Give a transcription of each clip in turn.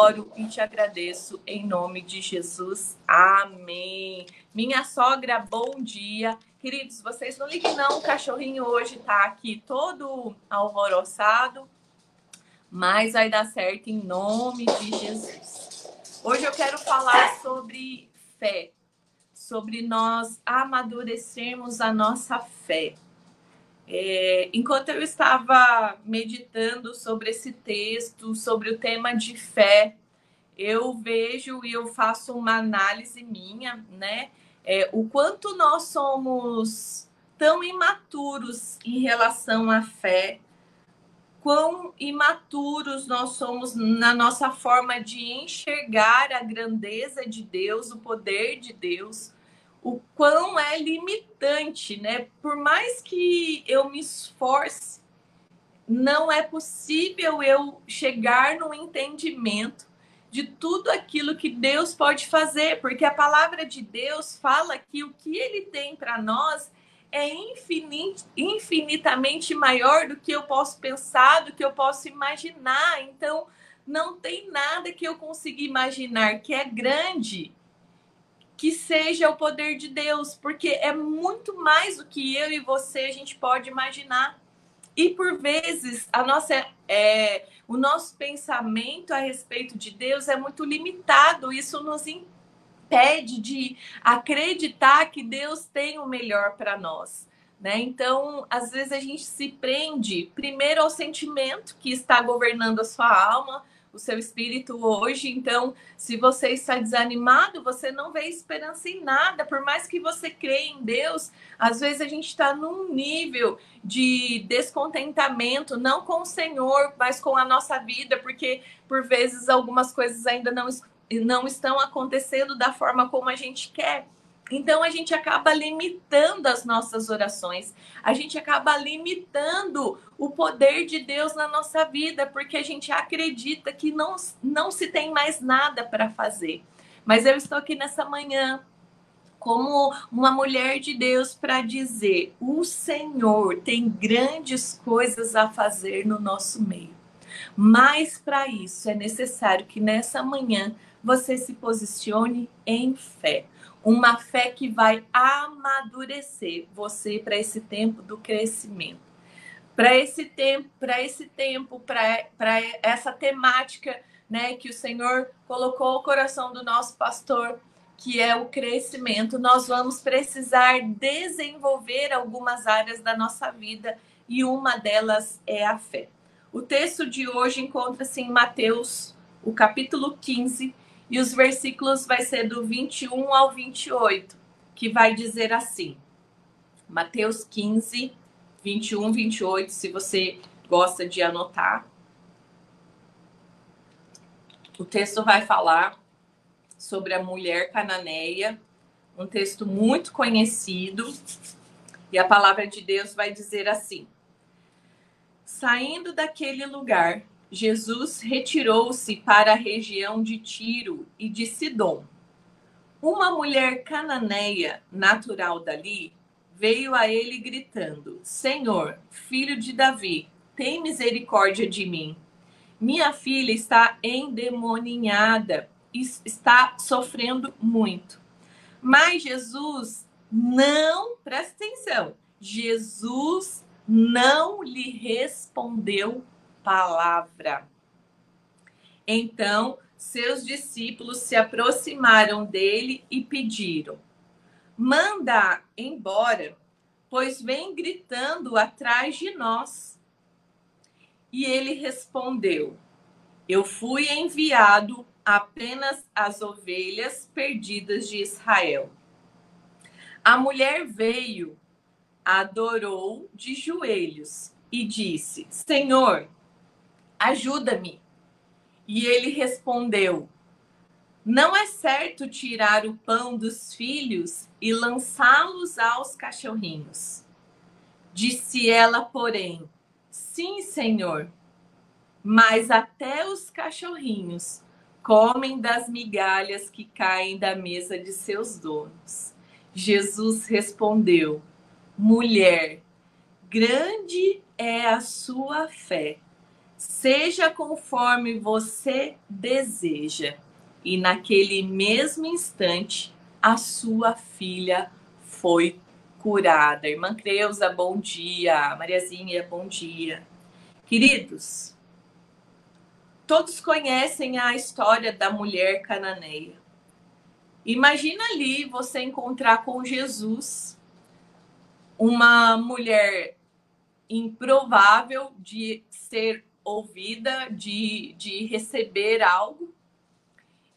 adoro e te agradeço em nome de Jesus. Amém. Minha sogra, bom dia. Queridos, vocês não liguem não, o cachorrinho hoje tá aqui todo alvoroçado, mas vai dar certo em nome de Jesus. Hoje eu quero falar sobre fé, sobre nós amadurecermos a nossa fé. É, enquanto eu estava meditando sobre esse texto, sobre o tema de fé, eu vejo e eu faço uma análise minha, né? É, o quanto nós somos tão imaturos em relação à fé, quão imaturos nós somos na nossa forma de enxergar a grandeza de Deus, o poder de Deus, o quão é limitante, né? Por mais que eu me esforce, não é possível eu chegar no entendimento de tudo aquilo que Deus pode fazer, porque a palavra de Deus fala que o que ele tem para nós é infinit, infinitamente maior do que eu posso pensar, do que eu posso imaginar. Então, não tem nada que eu consiga imaginar que é grande que seja o poder de Deus, porque é muito mais do que eu e você a gente pode imaginar. E por vezes a nossa, é, o nosso pensamento a respeito de Deus é muito limitado. Isso nos impede de acreditar que Deus tem o melhor para nós. Né? Então, às vezes a gente se prende primeiro ao sentimento que está governando a sua alma, o seu espírito hoje. Então, se você está desanimado, você não vê esperança em nada, por mais que você creia em Deus, às vezes a gente está num nível de descontentamento, não com o Senhor, mas com a nossa vida, porque por vezes algumas coisas ainda não, não estão acontecendo da forma como a gente quer. Então a gente acaba limitando as nossas orações, a gente acaba limitando o poder de Deus na nossa vida, porque a gente acredita que não, não se tem mais nada para fazer. Mas eu estou aqui nessa manhã como uma mulher de Deus para dizer: o Senhor tem grandes coisas a fazer no nosso meio. Mas para isso é necessário que nessa manhã você se posicione em fé uma fé que vai amadurecer você para esse tempo do crescimento. Para esse tempo, para esse tempo, para essa temática, né, que o Senhor colocou o coração do nosso pastor, que é o crescimento, nós vamos precisar desenvolver algumas áreas da nossa vida e uma delas é a fé. O texto de hoje encontra-se em Mateus, o capítulo 15, e os versículos vai ser do 21 ao 28, que vai dizer assim. Mateus 15, 21, 28, se você gosta de anotar. O texto vai falar sobre a mulher cananeia, um texto muito conhecido, e a palavra de Deus vai dizer assim: Saindo daquele lugar, Jesus retirou-se para a região de Tiro e de Sidom. Uma mulher cananeia, natural dali, veio a ele gritando: Senhor, filho de Davi, tem misericórdia de mim. Minha filha está endemoninhada e está sofrendo muito. Mas Jesus não, presta atenção, Jesus não lhe respondeu palavra. Então, seus discípulos se aproximaram dele e pediram: Manda embora, pois vem gritando atrás de nós. E ele respondeu: Eu fui enviado apenas às ovelhas perdidas de Israel. A mulher veio, adorou de joelhos e disse: Senhor, ajuda-me. E ele respondeu: Não é certo tirar o pão dos filhos e lançá-los aos cachorrinhos. Disse ela, porém: Sim, senhor, mas até os cachorrinhos comem das migalhas que caem da mesa de seus donos. Jesus respondeu: Mulher, grande é a sua fé seja conforme você deseja. E naquele mesmo instante, a sua filha foi curada. Irmã Creuza, bom dia. Mariazinha, bom dia. Queridos, todos conhecem a história da mulher cananeia. Imagina ali você encontrar com Jesus uma mulher improvável de ser ouvida, de, de receber algo,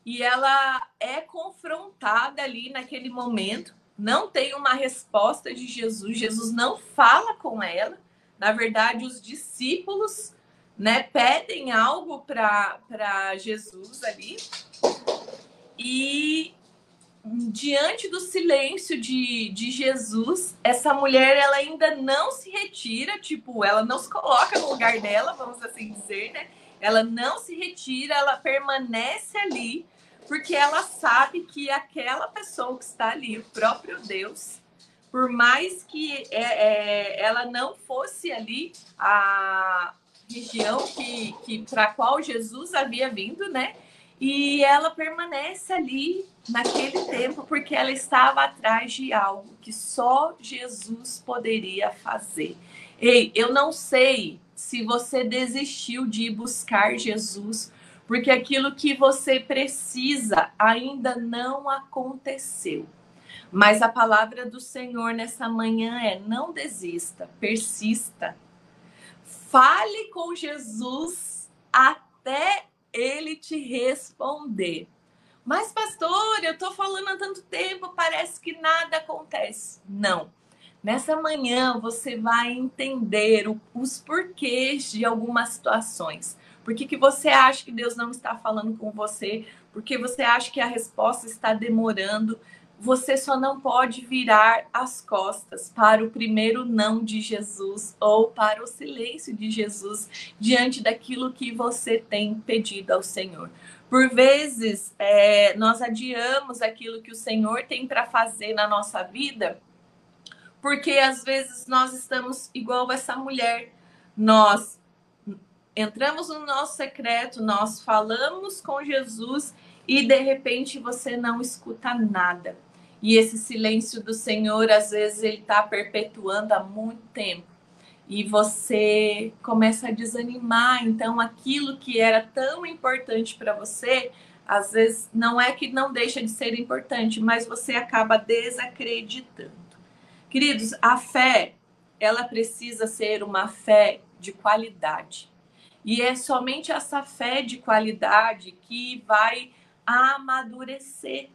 e ela é confrontada ali naquele momento, não tem uma resposta de Jesus, Jesus não fala com ela. Na verdade, os discípulos né, pedem algo para Jesus ali. E diante do silêncio de, de Jesus, essa mulher ela ainda não se retira, tipo, ela não se coloca no lugar dela, vamos assim dizer, né? Ela não se retira, ela permanece ali, porque ela sabe que aquela pessoa que está ali, o próprio Deus, por mais que é, é, ela não fosse ali a região que, que para qual Jesus havia vindo, né? E ela permanece ali naquele tempo porque ela estava atrás de algo que só Jesus poderia fazer. Ei, eu não sei se você desistiu de buscar Jesus porque aquilo que você precisa ainda não aconteceu. Mas a palavra do Senhor nessa manhã é: não desista, persista. Fale com Jesus até ele te responder. Mas, pastor, eu estou falando há tanto tempo, parece que nada acontece. Não. Nessa manhã você vai entender os porquês de algumas situações. Por que, que você acha que Deus não está falando com você? Porque você acha que a resposta está demorando? Você só não pode virar as costas para o primeiro não de Jesus ou para o silêncio de Jesus diante daquilo que você tem pedido ao Senhor. Por vezes, é, nós adiamos aquilo que o Senhor tem para fazer na nossa vida, porque às vezes nós estamos igual essa mulher. Nós entramos no nosso secreto, nós falamos com Jesus e de repente você não escuta nada. E esse silêncio do Senhor, às vezes, ele está perpetuando há muito tempo. E você começa a desanimar. Então, aquilo que era tão importante para você, às vezes, não é que não deixa de ser importante, mas você acaba desacreditando. Queridos, a fé, ela precisa ser uma fé de qualidade. E é somente essa fé de qualidade que vai amadurecer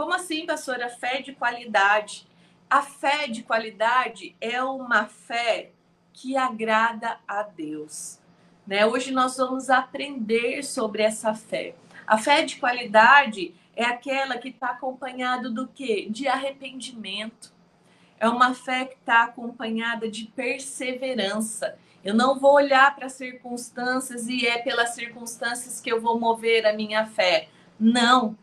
como assim, pastora? Fé de qualidade. A fé de qualidade é uma fé que agrada a Deus. Né? Hoje nós vamos aprender sobre essa fé. A fé de qualidade é aquela que está acompanhada do quê? De arrependimento. É uma fé que está acompanhada de perseverança. Eu não vou olhar para as circunstâncias e é pelas circunstâncias que eu vou mover a minha fé. Não,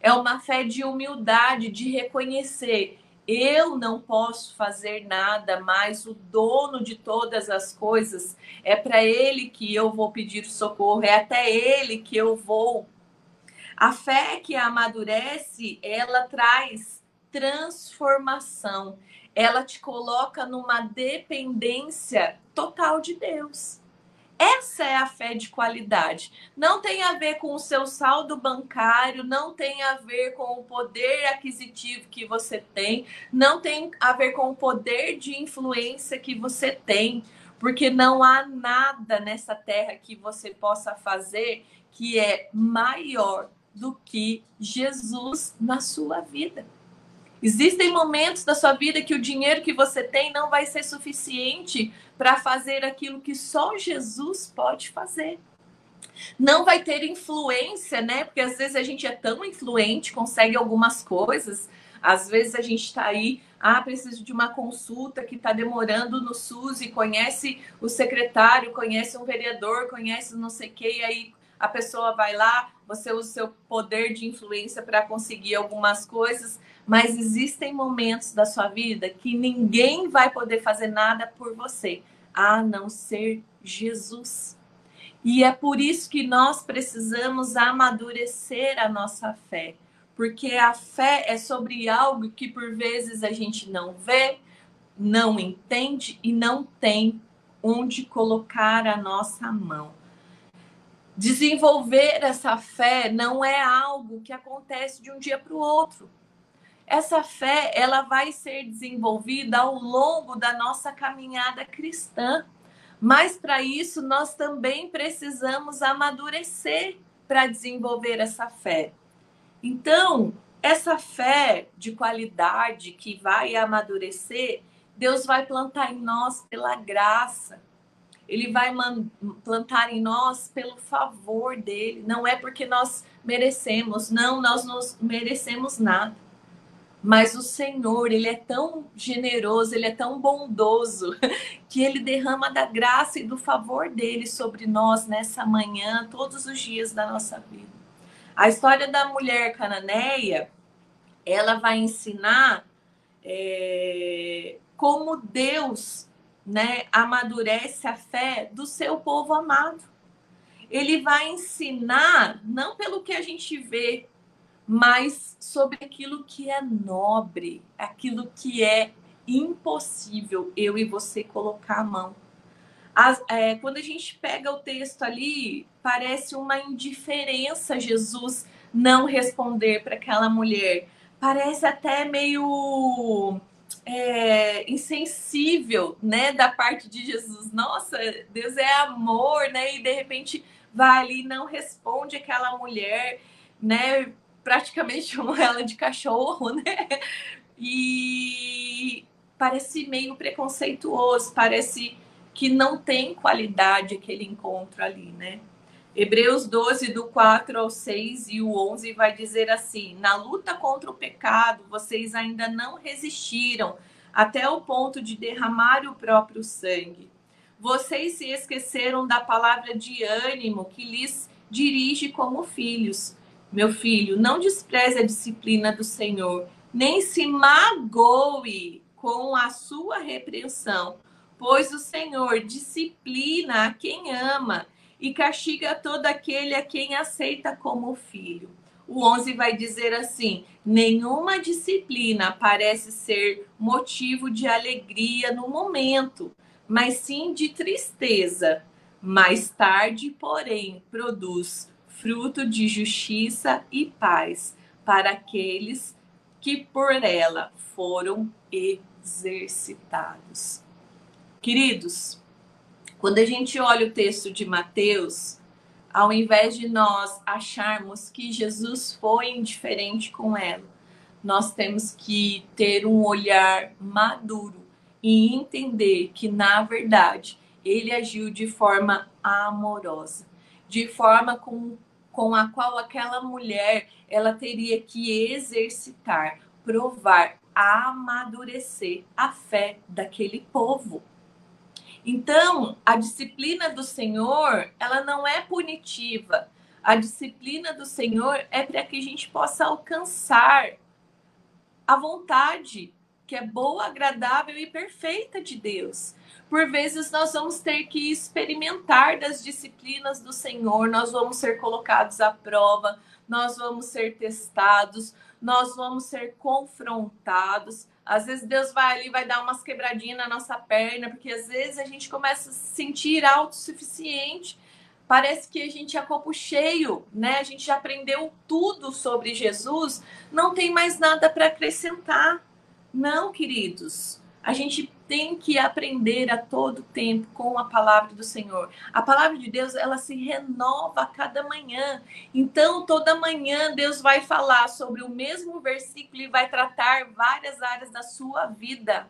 é uma fé de humildade, de reconhecer. Eu não posso fazer nada, mas o dono de todas as coisas é para ele que eu vou pedir socorro, é até ele que eu vou. A fé que amadurece, ela traz transformação. Ela te coloca numa dependência total de Deus. Essa é a fé de qualidade. Não tem a ver com o seu saldo bancário, não tem a ver com o poder aquisitivo que você tem, não tem a ver com o poder de influência que você tem, porque não há nada nessa terra que você possa fazer que é maior do que Jesus na sua vida. Existem momentos da sua vida que o dinheiro que você tem não vai ser suficiente para fazer aquilo que só Jesus pode fazer. Não vai ter influência, né? Porque às vezes a gente é tão influente, consegue algumas coisas. Às vezes a gente está aí, ah, preciso de uma consulta que está demorando no SUS e conhece o secretário, conhece um vereador, conhece não sei o que, e aí a pessoa vai lá, você usa o seu poder de influência para conseguir algumas coisas, mas existem momentos da sua vida que ninguém vai poder fazer nada por você, a não ser Jesus. E é por isso que nós precisamos amadurecer a nossa fé, porque a fé é sobre algo que por vezes a gente não vê, não entende e não tem onde colocar a nossa mão. Desenvolver essa fé não é algo que acontece de um dia para o outro. Essa fé, ela vai ser desenvolvida ao longo da nossa caminhada cristã. Mas para isso nós também precisamos amadurecer para desenvolver essa fé. Então, essa fé de qualidade que vai amadurecer, Deus vai plantar em nós pela graça. Ele vai plantar em nós pelo favor dele. Não é porque nós merecemos, não, nós não merecemos nada. Mas o Senhor, ele é tão generoso, ele é tão bondoso, que ele derrama da graça e do favor dele sobre nós nessa manhã, todos os dias da nossa vida. A história da mulher cananeia, ela vai ensinar é, como Deus né, amadurece a fé do seu povo amado. Ele vai ensinar, não pelo que a gente vê, mas sobre aquilo que é nobre, aquilo que é impossível eu e você colocar a mão. As, é, quando a gente pega o texto ali, parece uma indiferença Jesus não responder para aquela mulher. Parece até meio é, insensível, né, da parte de Jesus. Nossa, Deus é amor, né? E de repente vai ali e não responde aquela mulher, né? Praticamente chamou ela de cachorro, né? E parece meio preconceituoso, parece que não tem qualidade aquele encontro ali, né? Hebreus 12, do 4 ao 6 e o 11 vai dizer assim: Na luta contra o pecado, vocês ainda não resistiram até o ponto de derramar o próprio sangue. Vocês se esqueceram da palavra de ânimo que lhes dirige como filhos. Meu filho, não despreze a disciplina do Senhor, nem se magoe com a sua repreensão, pois o Senhor disciplina a quem ama e castiga todo aquele a quem aceita como filho. O 11 vai dizer assim: nenhuma disciplina parece ser motivo de alegria no momento, mas sim de tristeza. Mais tarde, porém, produz fruto de justiça e paz para aqueles que por ela foram exercitados. Queridos, quando a gente olha o texto de Mateus, ao invés de nós acharmos que Jesus foi indiferente com ela, nós temos que ter um olhar maduro e entender que, na verdade, ele agiu de forma amorosa, de forma com, com a qual aquela mulher ela teria que exercitar, provar, amadurecer a fé daquele povo. Então, a disciplina do Senhor, ela não é punitiva. A disciplina do Senhor é para que a gente possa alcançar a vontade que é boa, agradável e perfeita de Deus. Por vezes nós vamos ter que experimentar das disciplinas do Senhor, nós vamos ser colocados à prova, nós vamos ser testados, nós vamos ser confrontados. Às vezes Deus vai ali, vai dar umas quebradinhas na nossa perna, porque às vezes a gente começa a se sentir autossuficiente. Parece que a gente é copo cheio, né? A gente já aprendeu tudo sobre Jesus, não tem mais nada para acrescentar. Não, queridos. A gente tem que aprender a todo tempo com a palavra do Senhor. A palavra de Deus, ela se renova a cada manhã. Então, toda manhã Deus vai falar sobre o mesmo versículo e vai tratar várias áreas da sua vida.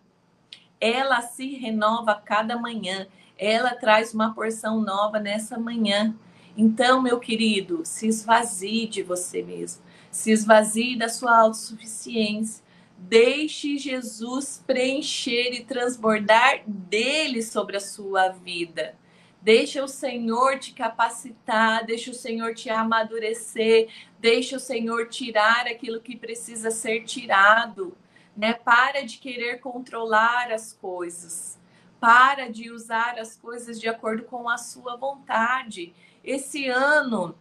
Ela se renova a cada manhã. Ela traz uma porção nova nessa manhã. Então, meu querido, se esvazie de você mesmo. Se esvazie da sua autossuficiência Deixe Jesus preencher e transbordar dele sobre a sua vida. Deixa o Senhor te capacitar, deixa o Senhor te amadurecer, deixa o Senhor tirar aquilo que precisa ser tirado, né? Para de querer controlar as coisas. Para de usar as coisas de acordo com a sua vontade. Esse ano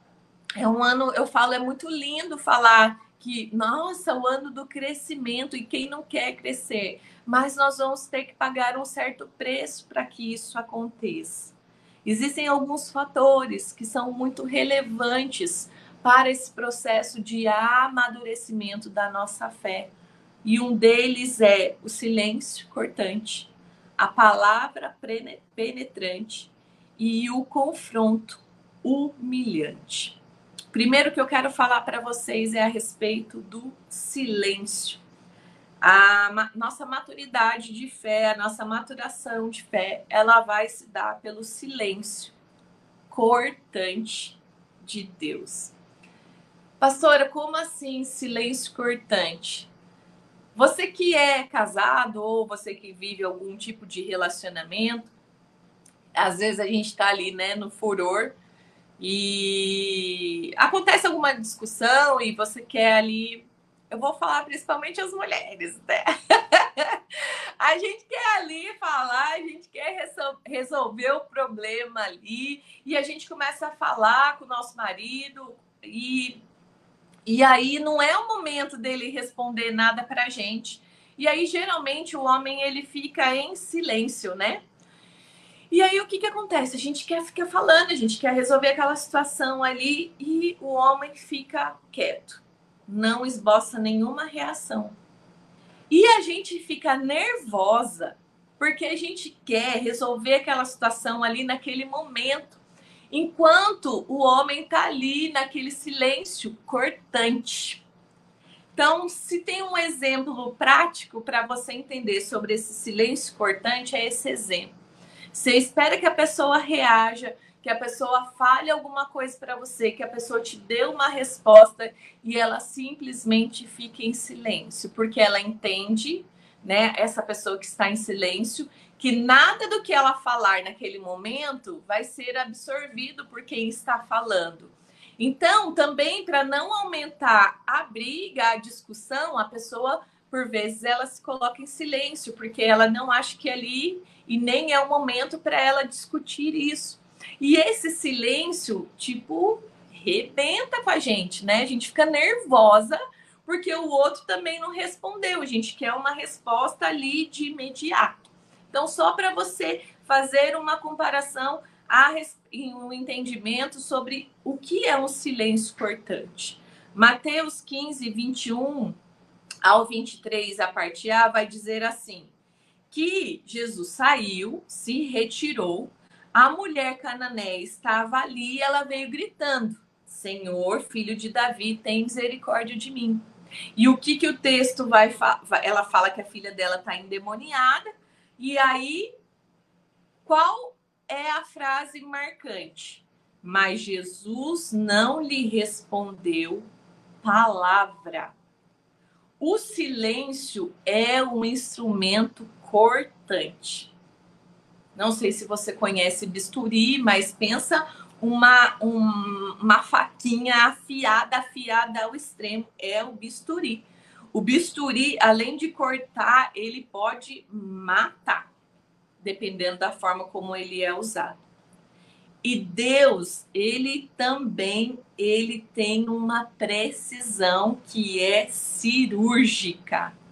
é um ano, eu falo, é muito lindo falar que, nossa, o ano do crescimento e quem não quer crescer, mas nós vamos ter que pagar um certo preço para que isso aconteça. Existem alguns fatores que são muito relevantes para esse processo de amadurecimento da nossa fé. E um deles é o silêncio cortante, a palavra penetrante e o confronto humilhante. Primeiro que eu quero falar para vocês é a respeito do silêncio. A ma nossa maturidade de fé, a nossa maturação de fé, ela vai se dar pelo silêncio cortante de Deus. Pastora, como assim silêncio cortante? Você que é casado ou você que vive algum tipo de relacionamento, às vezes a gente está ali, né, no furor e acontece alguma discussão e você quer ali. Eu vou falar principalmente as mulheres, né? a gente quer ali falar, a gente quer resolver o problema ali e a gente começa a falar com o nosso marido e, e aí não é o momento dele responder nada pra gente. E aí geralmente o homem ele fica em silêncio, né? E aí o que, que acontece? A gente quer ficar falando, a gente quer resolver aquela situação ali e o homem fica quieto, não esboça nenhuma reação. E a gente fica nervosa porque a gente quer resolver aquela situação ali naquele momento, enquanto o homem tá ali naquele silêncio cortante. Então, se tem um exemplo prático para você entender sobre esse silêncio cortante, é esse exemplo. Você espera que a pessoa reaja, que a pessoa fale alguma coisa para você, que a pessoa te dê uma resposta e ela simplesmente fique em silêncio, porque ela entende, né, essa pessoa que está em silêncio, que nada do que ela falar naquele momento vai ser absorvido por quem está falando. Então, também para não aumentar a briga, a discussão, a pessoa por vezes ela se coloca em silêncio, porque ela não acha que ali e nem é o momento para ela discutir isso. E esse silêncio, tipo, rebenta com a gente, né? A gente fica nervosa porque o outro também não respondeu. A gente quer uma resposta ali de imediato. Então, só para você fazer uma comparação, um entendimento sobre o que é um silêncio cortante. Mateus 15, 21 ao 23, a parte A, vai dizer assim: que Jesus saiu, se retirou, a mulher cananeia estava ali e ela veio gritando: Senhor, filho de Davi, tem misericórdia de mim. E o que que o texto vai ela fala que a filha dela está endemoniada e aí qual é a frase marcante? Mas Jesus não lhe respondeu palavra. O silêncio é um instrumento cortante. Não sei se você conhece bisturi, mas pensa uma, um, uma faquinha afiada, afiada ao extremo, é o bisturi. O bisturi, além de cortar, ele pode matar, dependendo da forma como ele é usado. E Deus, ele também, ele tem uma precisão que é cirúrgica.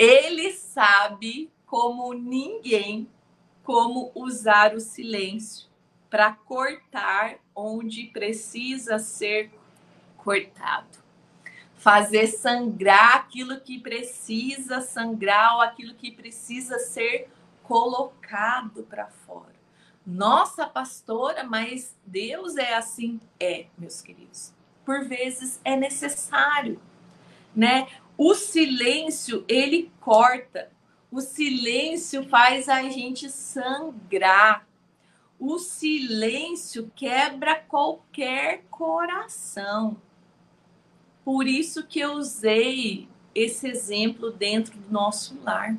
Ele sabe como ninguém como usar o silêncio para cortar onde precisa ser cortado. Fazer sangrar aquilo que precisa sangrar ou aquilo que precisa ser colocado para fora. Nossa, pastora, mas Deus é assim? É, meus queridos. Por vezes é necessário, né? O silêncio, ele corta. O silêncio faz a gente sangrar. O silêncio quebra qualquer coração. Por isso que eu usei esse exemplo dentro do nosso lar.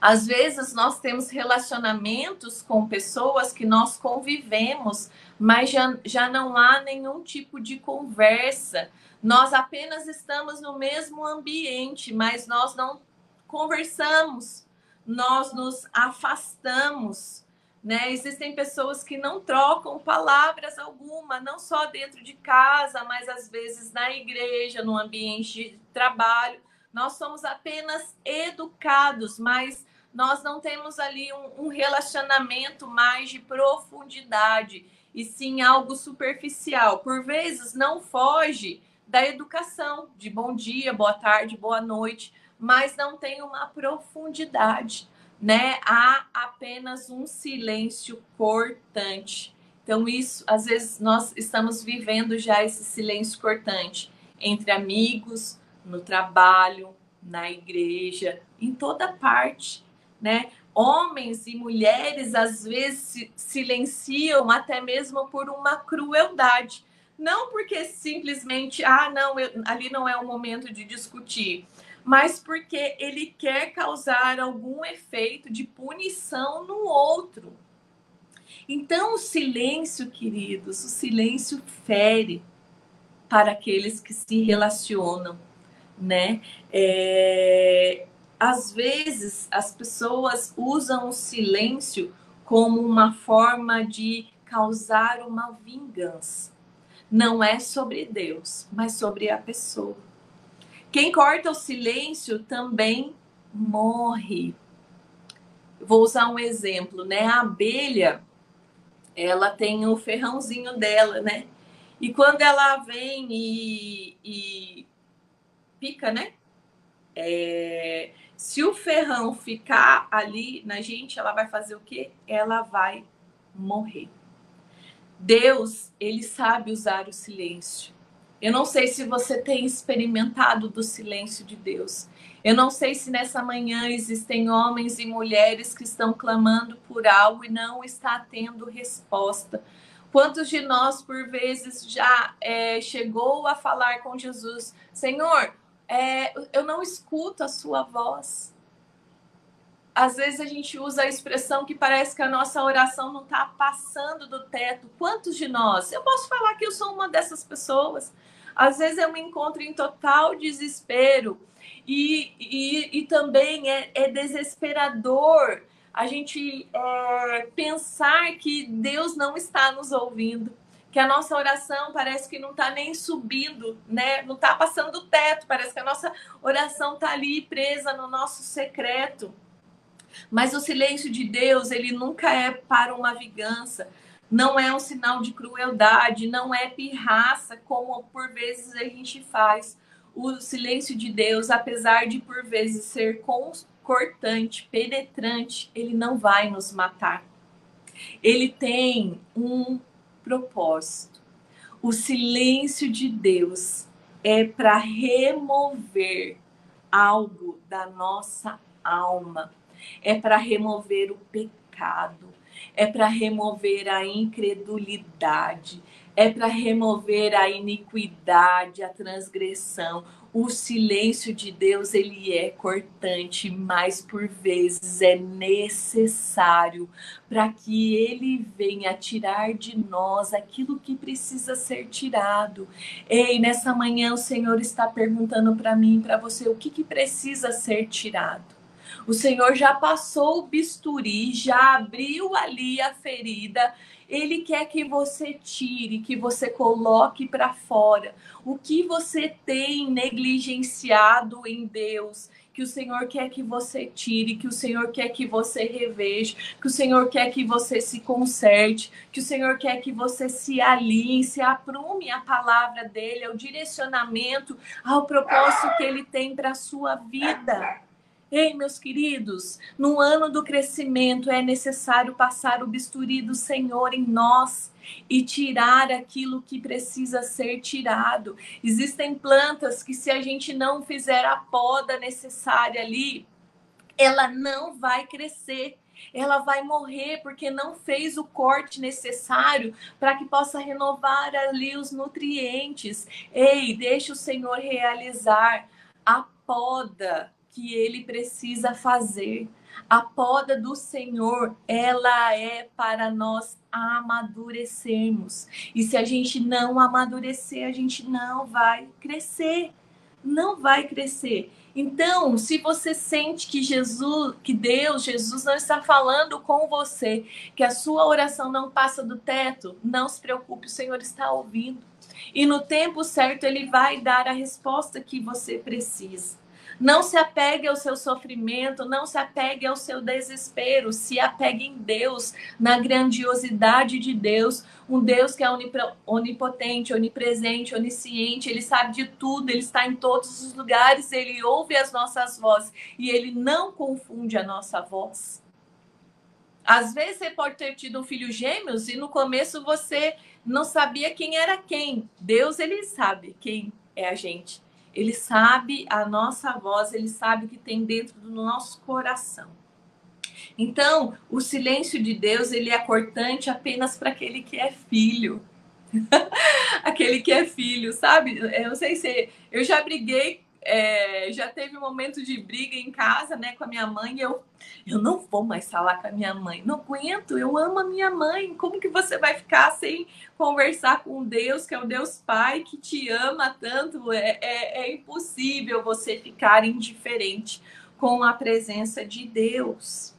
Às vezes nós temos relacionamentos com pessoas que nós convivemos, mas já, já não há nenhum tipo de conversa. Nós apenas estamos no mesmo ambiente, mas nós não conversamos. nós nos afastamos né? Existem pessoas que não trocam palavras alguma, não só dentro de casa, mas às vezes na igreja, no ambiente de trabalho. Nós somos apenas educados, mas nós não temos ali um, um relacionamento mais de profundidade, e sim algo superficial. Por vezes não foge da educação, de bom dia, boa tarde, boa noite, mas não tem uma profundidade né? Há apenas um silêncio cortante. Então, isso, às vezes, nós estamos vivendo já esse silêncio cortante entre amigos, no trabalho, na igreja, em toda parte, né? Homens e mulheres às vezes silenciam até mesmo por uma crueldade. Não porque simplesmente, ah, não, eu, ali não é o momento de discutir, mas porque ele quer causar algum efeito de punição no outro. Então, o silêncio, queridos, o silêncio fere para aqueles que se relacionam, né? É, às vezes, as pessoas usam o silêncio como uma forma de causar uma vingança. Não é sobre Deus, mas sobre a pessoa. Quem corta o silêncio também morre. Vou usar um exemplo, né? A abelha, ela tem o ferrãozinho dela, né? E quando ela vem e, e pica, né? É, se o ferrão ficar ali na gente, ela vai fazer o quê? Ela vai morrer. Deus, ele sabe usar o silêncio. Eu não sei se você tem experimentado do silêncio de Deus. Eu não sei se nessa manhã existem homens e mulheres que estão clamando por algo e não está tendo resposta. Quantos de nós, por vezes, já é, chegou a falar com Jesus: Senhor, é, eu não escuto a sua voz. Às vezes a gente usa a expressão que parece que a nossa oração não está passando do teto. Quantos de nós? Eu posso falar que eu sou uma dessas pessoas. Às vezes eu me encontro em total desespero e, e, e também é, é, desesperador a gente é, pensar que Deus não está nos ouvindo, que a nossa oração parece que não está nem subindo, né? Não está passando o teto, parece que a nossa oração está ali presa no nosso secreto. Mas o silêncio de Deus, ele nunca é para uma vingança não é um sinal de crueldade, não é pirraça, como por vezes a gente faz. O silêncio de Deus, apesar de por vezes ser cortante, penetrante, ele não vai nos matar. Ele tem um propósito. O silêncio de Deus é para remover algo da nossa alma, é para remover o pecado, é para remover a incredulidade, é para remover a iniquidade, a transgressão. O silêncio de Deus, ele é cortante, mas por vezes é necessário para que ele venha tirar de nós aquilo que precisa ser tirado. Ei, nessa manhã o Senhor está perguntando para mim, para você, o que, que precisa ser tirado? O Senhor já passou o bisturi, já abriu ali a ferida. Ele quer que você tire, que você coloque para fora o que você tem negligenciado em Deus, que o Senhor quer que você tire, que o Senhor quer que você reveja, que o Senhor quer que você se conserte, que o Senhor quer que você se alinhe, se aprume a palavra dele, ao direcionamento, ao propósito que ele tem para a sua vida. Ei, meus queridos, no ano do crescimento é necessário passar o bisturi do Senhor em nós e tirar aquilo que precisa ser tirado. Existem plantas que, se a gente não fizer a poda necessária ali, ela não vai crescer. Ela vai morrer porque não fez o corte necessário para que possa renovar ali os nutrientes. Ei, deixa o Senhor realizar a poda que ele precisa fazer. A poda do Senhor, ela é para nós amadurecermos. E se a gente não amadurecer, a gente não vai crescer. Não vai crescer. Então, se você sente que Jesus, que Deus, Jesus não está falando com você, que a sua oração não passa do teto, não se preocupe, o Senhor está ouvindo. E no tempo certo ele vai dar a resposta que você precisa. Não se apegue ao seu sofrimento, não se apegue ao seu desespero, se apegue em Deus, na grandiosidade de Deus, um Deus que é onipotente, onipresente, onisciente, ele sabe de tudo, ele está em todos os lugares, ele ouve as nossas vozes e ele não confunde a nossa voz. Às vezes você pode ter tido um filho gêmeos e no começo você não sabia quem era quem. Deus, ele sabe quem é a gente. Ele sabe a nossa voz, ele sabe o que tem dentro do nosso coração. Então, o silêncio de Deus, ele é cortante apenas para aquele que é filho. aquele que é filho, sabe? Eu sei se eu já briguei é, já teve um momento de briga em casa, né, com a minha mãe. E eu, eu não vou mais falar com a minha mãe. Não aguento, eu amo a minha mãe. Como que você vai ficar sem conversar com Deus, que é o Deus Pai, que te ama tanto? É, é, é impossível você ficar indiferente com a presença de Deus.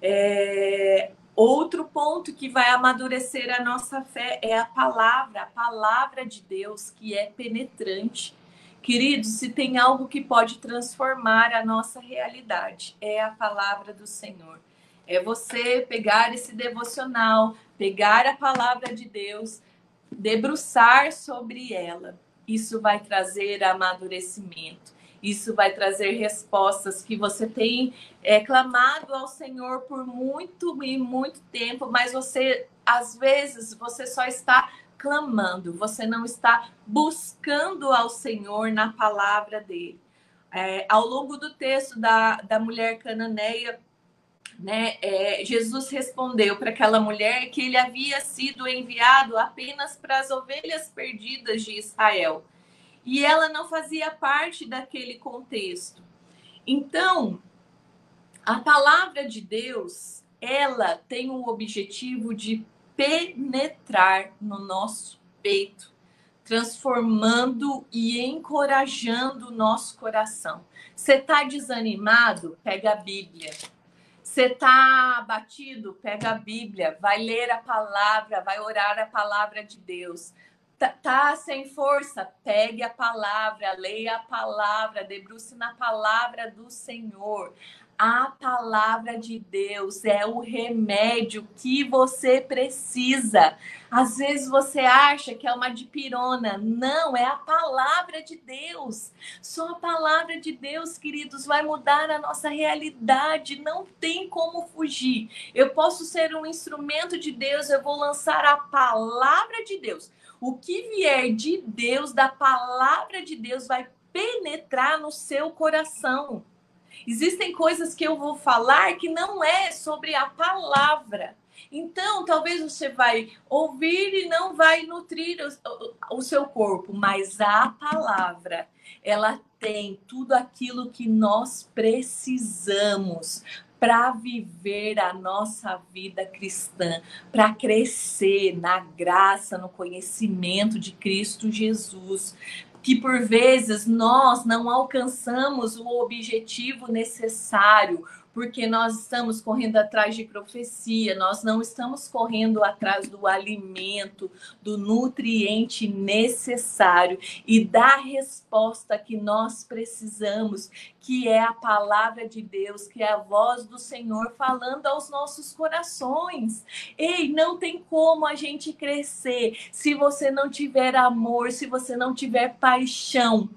É, outro ponto que vai amadurecer a nossa fé é a palavra, a palavra de Deus, que é penetrante Queridos, se tem algo que pode transformar a nossa realidade, é a palavra do Senhor. É você pegar esse devocional, pegar a palavra de Deus, debruçar sobre ela. Isso vai trazer amadurecimento. Isso vai trazer respostas que você tem é, clamado ao Senhor por muito e muito tempo, mas você, às vezes, você só está clamando, você não está buscando ao Senhor na palavra dele. É, ao longo do texto da, da mulher cananeia, né, é, Jesus respondeu para aquela mulher que ele havia sido enviado apenas para as ovelhas perdidas de Israel. E ela não fazia parte daquele contexto. Então, a palavra de Deus, ela tem o objetivo de penetrar no nosso peito, transformando e encorajando o nosso coração. Você está desanimado? Pega a Bíblia. Você está abatido? Pega a Bíblia, vai ler a palavra, vai orar a palavra de Deus. Tá, tá sem força? Pegue a palavra, leia a palavra, debruce na palavra do Senhor. A palavra de Deus é o remédio que você precisa. Às vezes você acha que é uma dipirona. Não, é a palavra de Deus. Só a palavra de Deus, queridos, vai mudar a nossa realidade. Não tem como fugir. Eu posso ser um instrumento de Deus, eu vou lançar a palavra de Deus. O que vier de Deus, da palavra de Deus, vai penetrar no seu coração. Existem coisas que eu vou falar que não é sobre a palavra. Então, talvez você vai ouvir e não vai nutrir o, o, seu corpo, mas a palavra, ela tem tudo aquilo que nós precisamos para viver a nossa vida cristã, para crescer na graça, no conhecimento de Cristo Jesus, que por vezes nós não alcançamos o objetivo necessário, porque nós estamos correndo atrás de profecia, nós não estamos correndo atrás do alimento, do nutriente necessário e da resposta que nós precisamos, que é a palavra de Deus, que é a voz do Senhor falando aos nossos corações. Ei, não tem como a gente crescer se você não tiver amor, se você não tiver paixão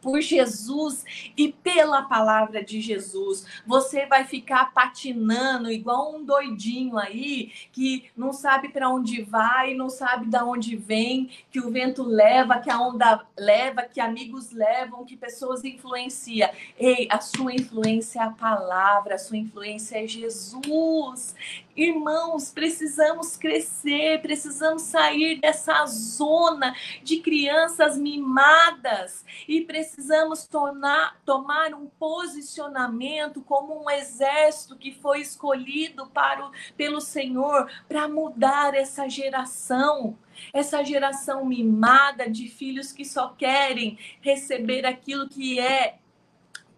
por Jesus e pela palavra de Jesus. Você vai ficar patinando igual um doidinho aí que não sabe para onde vai, não sabe da onde vem, que o vento leva, que a onda leva, que amigos levam, que pessoas influenciam. Ei, a sua influência é a palavra, a sua influência é Jesus. Irmãos, precisamos crescer, precisamos sair dessa zona de crianças mimadas e precisamos tornar, tomar um posicionamento como um exército que foi escolhido para o, pelo Senhor para mudar essa geração essa geração mimada de filhos que só querem receber aquilo que é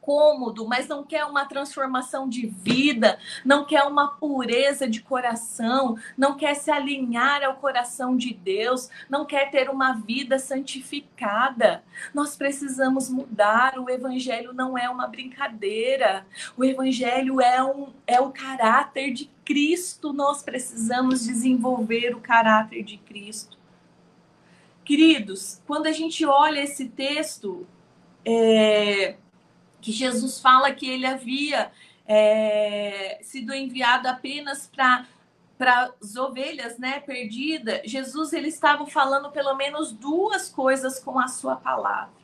cômodo, mas não quer uma transformação de vida, não quer uma pureza de coração, não quer se alinhar ao coração de Deus, não quer ter uma vida santificada. Nós precisamos mudar. O evangelho não é uma brincadeira. O evangelho é um é o caráter de Cristo. Nós precisamos desenvolver o caráter de Cristo. Queridos, quando a gente olha esse texto, é, que Jesus fala que ele havia é, sido enviado apenas para para as ovelhas, né, perdida, Jesus ele estava falando pelo menos duas coisas com a sua palavra.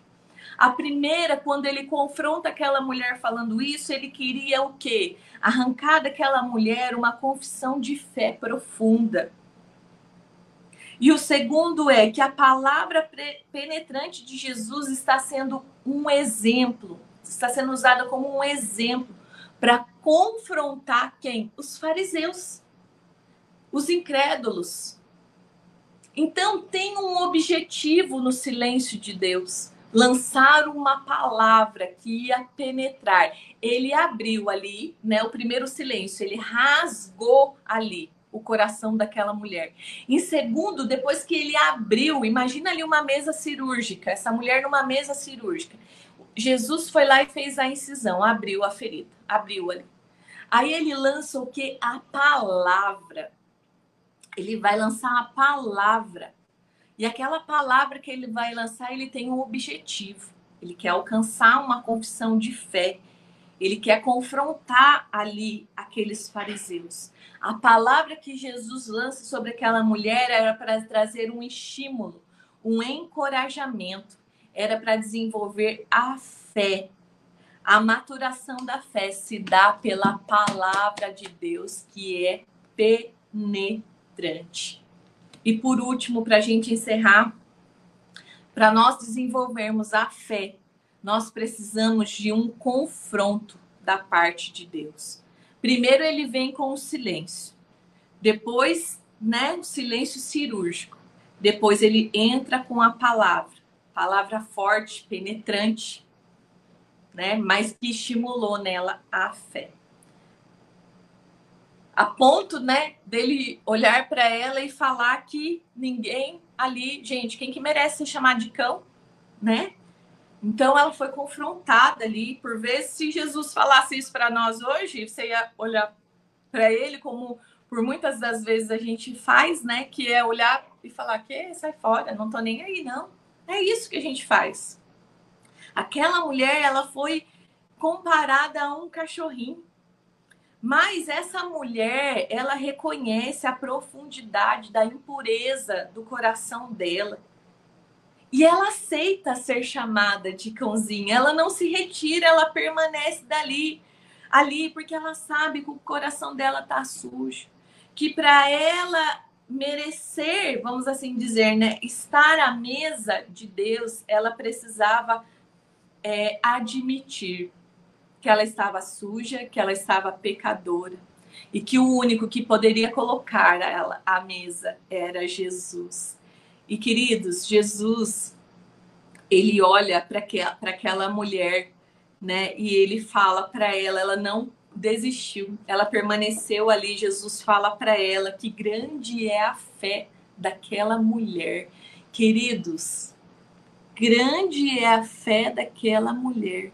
A primeira, quando ele confronta aquela mulher falando isso, ele queria o quê? Arrancar daquela mulher uma confissão de fé profunda. E o segundo é que a palavra penetrante de Jesus está sendo um exemplo, está sendo usada como um exemplo para confrontar quem? Os fariseus, os incrédulos. Então tem um objetivo no silêncio de Deus, lançar uma palavra que ia penetrar. Ele abriu ali, né, o primeiro silêncio, ele rasgou ali o coração daquela mulher. Em segundo, depois que ele abriu, imagina ali uma mesa cirúrgica, essa mulher numa mesa cirúrgica. Jesus foi lá e fez a incisão, abriu a ferida, abriu ali. Aí ele lança o que? A palavra. Ele vai lançar a palavra. E aquela palavra que ele vai lançar, ele tem um objetivo. Ele quer alcançar uma confissão de fé. Ele quer confrontar ali aqueles fariseus. A palavra que Jesus lança sobre aquela mulher era para trazer um estímulo, um encorajamento, era para desenvolver a fé. A maturação da fé se dá pela palavra de Deus, que é penetrante. E por último, para a gente encerrar, para nós desenvolvermos a fé, nós precisamos de um confronto da parte de Deus. Primeiro ele vem com o silêncio. Depois, né, o silêncio cirúrgico. Depois ele entra com a palavra. Palavra forte, penetrante, né, mas que estimulou nela a fé. A ponto, né, dele olhar para ela e falar que ninguém ali, gente, quem que merece ser chamado de cão, né? Então ela foi confrontada ali por ver se Jesus falasse isso para nós hoje, você ia olhar para ele como por muitas das vezes a gente faz, né? Que é olhar e falar que sai fora, não tô nem aí, não. É isso que a gente faz. Aquela mulher, ela foi comparada a um cachorrinho. Mas essa mulher, ela reconhece a profundidade da impureza do coração dela. E ela aceita ser chamada de cãozinha. Ela não se retira, ela permanece dali, ali, porque ela sabe que o coração dela tá sujo. Que para ela merecer, vamos assim dizer, né, estar à mesa de Deus, ela precisava é, admitir que ela estava suja, que ela estava pecadora e que o único que poderia colocar ela à mesa era Jesus. E queridos, Jesus, ele olha para aquela mulher, né? E ele fala para ela, ela não desistiu, ela permaneceu ali. Jesus fala para ela que grande é a fé daquela mulher. Queridos, grande é a fé daquela mulher.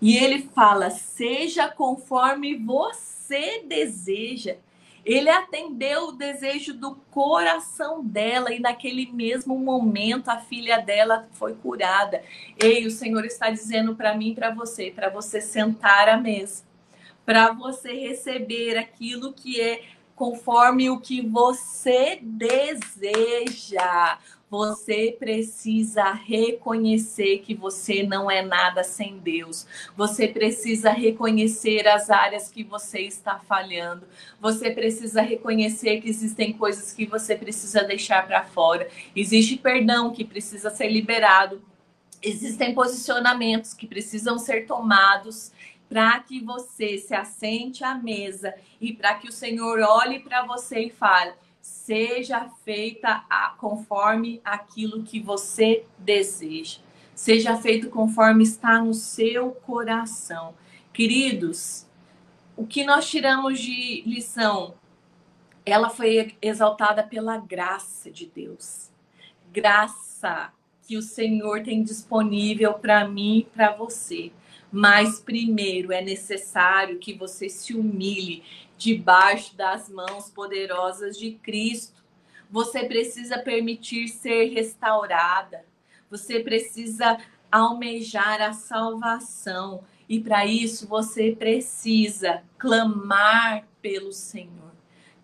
E ele fala: seja conforme você deseja. Ele atendeu o desejo do coração dela e naquele mesmo momento a filha dela foi curada. Ei, o Senhor está dizendo para mim, para você, para você sentar à mesa, para você receber aquilo que é conforme o que você deseja. Você precisa reconhecer que você não é nada sem Deus. Você precisa reconhecer as áreas que você está falhando. Você precisa reconhecer que existem coisas que você precisa deixar para fora. Existe perdão que precisa ser liberado. Existem posicionamentos que precisam ser tomados para que você se assente à mesa e para que o Senhor olhe para você e fale: seja feita a, conforme aquilo que você deseja. seja feito conforme está no seu coração. Queridos, o que nós tiramos de lição? Ela foi exaltada pela graça de Deus. Graça que o Senhor tem disponível para mim e para você. Mas primeiro é necessário que você se humilhe debaixo das mãos poderosas de Cristo. Você precisa permitir ser restaurada. Você precisa almejar a salvação. E para isso você precisa clamar pelo Senhor,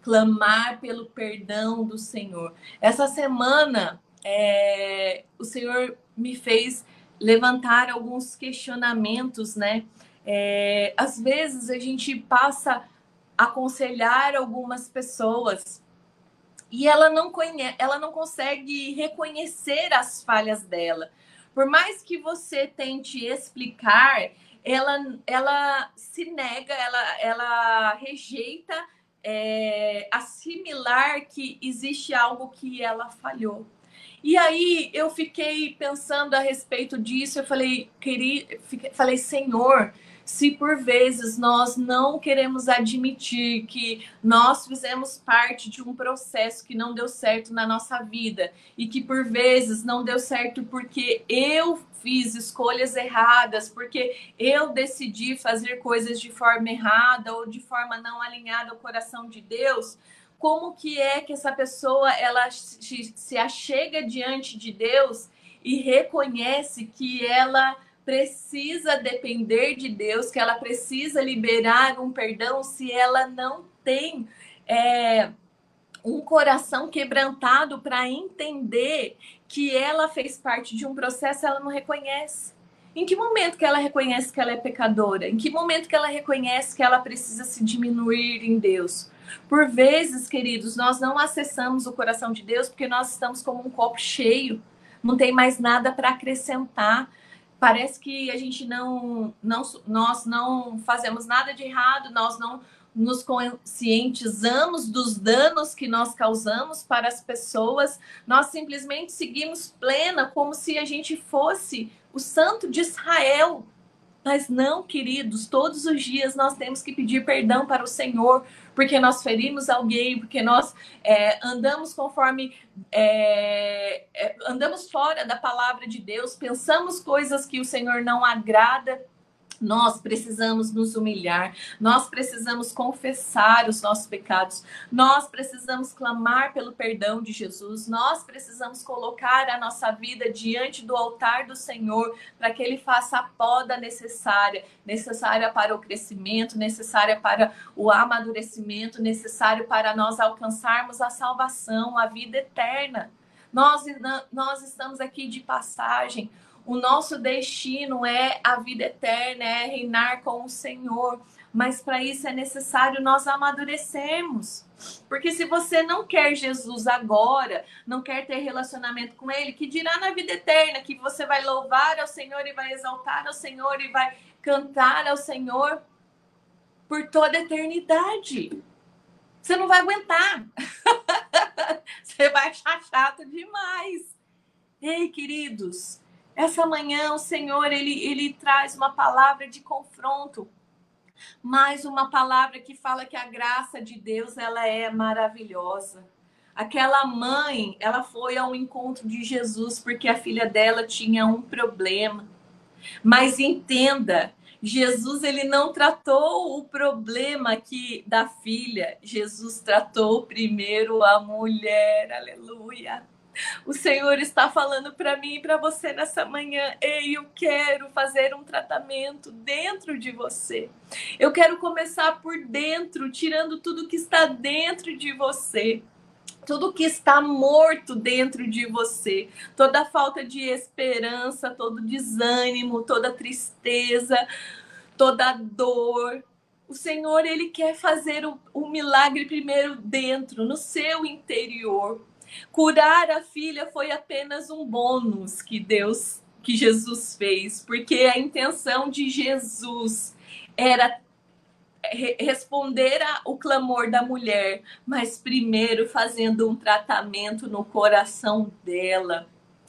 clamar pelo perdão do Senhor. Essa semana, é, o Senhor me fez levantar alguns questionamentos, né? É, às vezes a gente passa a aconselhar algumas pessoas e ela não conhece, ela não consegue reconhecer as falhas dela. Por mais que você tente explicar, ela, ela se nega, ela, ela rejeita é, assimilar que existe algo que ela falhou. E aí eu fiquei pensando a respeito disso, eu falei, queria, falei, Senhor, se por vezes nós não queremos admitir que nós fizemos parte de um processo que não deu certo na nossa vida e que por vezes não deu certo porque eu fiz escolhas erradas, porque eu decidi fazer coisas de forma errada ou de forma não alinhada ao coração de Deus, como que é que essa pessoa ela se achega diante de Deus e reconhece que ela precisa depender de Deus, que ela precisa liberar um perdão se ela não tem é, um coração quebrantado para entender que ela fez parte de um processo, ela não reconhece. Em que momento que ela reconhece que ela é pecadora? Em que momento que ela reconhece que ela precisa se diminuir em Deus? Por vezes, queridos, nós não acessamos o coração de Deus porque nós estamos como um copo cheio, não tem mais nada para acrescentar. Parece que a gente não, não, nós não fazemos nada de errado, nós não nos conscientizamos dos danos que nós causamos para as pessoas, nós simplesmente seguimos plena como se a gente fosse o santo de Israel. Mas não, queridos, todos os dias nós temos que pedir perdão para o Senhor, porque nós ferimos alguém, porque nós é, andamos conforme. É, é, andamos fora da palavra de Deus, pensamos coisas que o Senhor não agrada. Nós precisamos nos humilhar, nós precisamos confessar os nossos pecados, nós precisamos clamar pelo perdão de Jesus, nós precisamos colocar a nossa vida diante do altar do Senhor para que Ele faça a poda necessária necessária para o crescimento, necessária para o amadurecimento, necessário para nós alcançarmos a salvação, a vida eterna. Nós, nós estamos aqui de passagem. O nosso destino é a vida eterna, é reinar com o Senhor. Mas para isso é necessário nós amadurecermos. Porque se você não quer Jesus agora, não quer ter relacionamento com Ele, que dirá na vida eterna que você vai louvar ao Senhor e vai exaltar ao Senhor e vai cantar ao Senhor por toda a eternidade. Você não vai aguentar. você vai achar chato demais. Ei, queridos, essa manhã o Senhor ele, ele traz uma palavra de confronto, mais uma palavra que fala que a graça de Deus ela é maravilhosa. Aquela mãe, ela foi ao encontro de Jesus porque a filha dela tinha um problema. Mas entenda, Jesus ele não tratou o problema aqui da filha. Jesus tratou primeiro a mulher. Aleluia. O Senhor está falando para mim e para você nessa manhã. Ei, eu quero fazer um tratamento dentro de você. Eu quero começar por dentro, tirando tudo que está dentro de você tudo que está morto dentro de você, toda falta de esperança, todo desânimo, toda tristeza, toda dor. O Senhor, Ele quer fazer o, o milagre primeiro dentro, no seu interior. Curar a filha foi apenas um bônus que Deus, que Jesus fez, porque a intenção de Jesus era responder ao clamor da mulher, mas primeiro fazendo um tratamento no coração dela.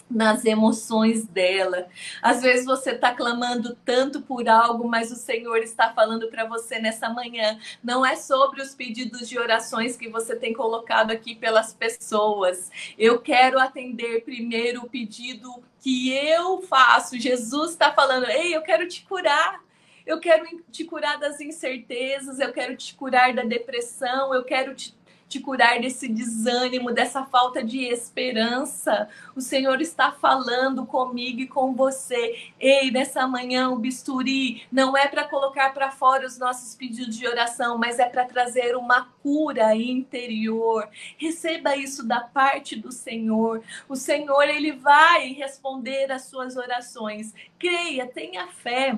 Nas emoções dela. Às vezes você está clamando tanto por algo, mas o Senhor está falando para você nessa manhã. Não é sobre os pedidos de orações que você tem colocado aqui pelas pessoas. Eu quero atender primeiro o pedido que eu faço. Jesus está falando: Ei, eu quero te curar. Eu quero te curar das incertezas, eu quero te curar da depressão, eu quero te te curar desse desânimo, dessa falta de esperança. O Senhor está falando comigo e com você. Ei, nessa manhã o bisturi não é para colocar para fora os nossos pedidos de oração, mas é para trazer uma cura interior. Receba isso da parte do Senhor. O Senhor ele vai responder às suas orações. Creia, tenha fé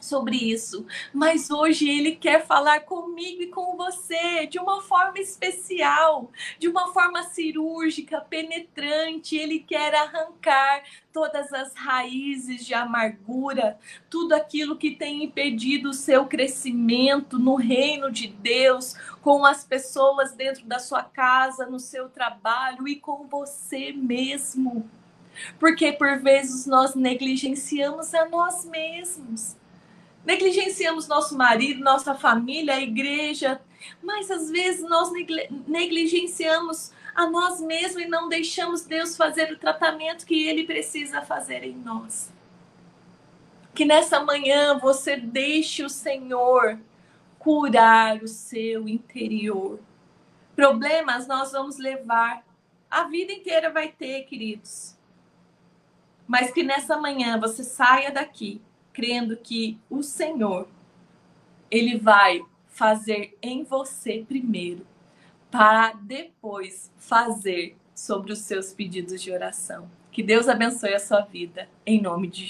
sobre isso, mas hoje ele quer falar comigo e com você de uma forma especial, de uma forma cirúrgica, penetrante. Ele quer arrancar todas as raízes de amargura, tudo aquilo que tem impedido o seu crescimento no reino de Deus, com as pessoas dentro da sua casa, no seu trabalho e com você mesmo. Porque por vezes nós negligenciamos a nós mesmos. Negligenciamos nosso marido, nossa família, a igreja, mas às vezes nós negligenciamos a nós mesmos e não deixamos Deus fazer o tratamento que Ele precisa fazer em nós. Que nessa manhã você deixe o Senhor curar o seu interior. Problemas nós vamos levar, a vida inteira vai ter, queridos. Mas que nessa manhã você saia daqui crendo que o Senhor ele vai fazer em você primeiro, para depois fazer sobre os seus pedidos de oração. Que Deus abençoe a sua vida, em nome de Jesus.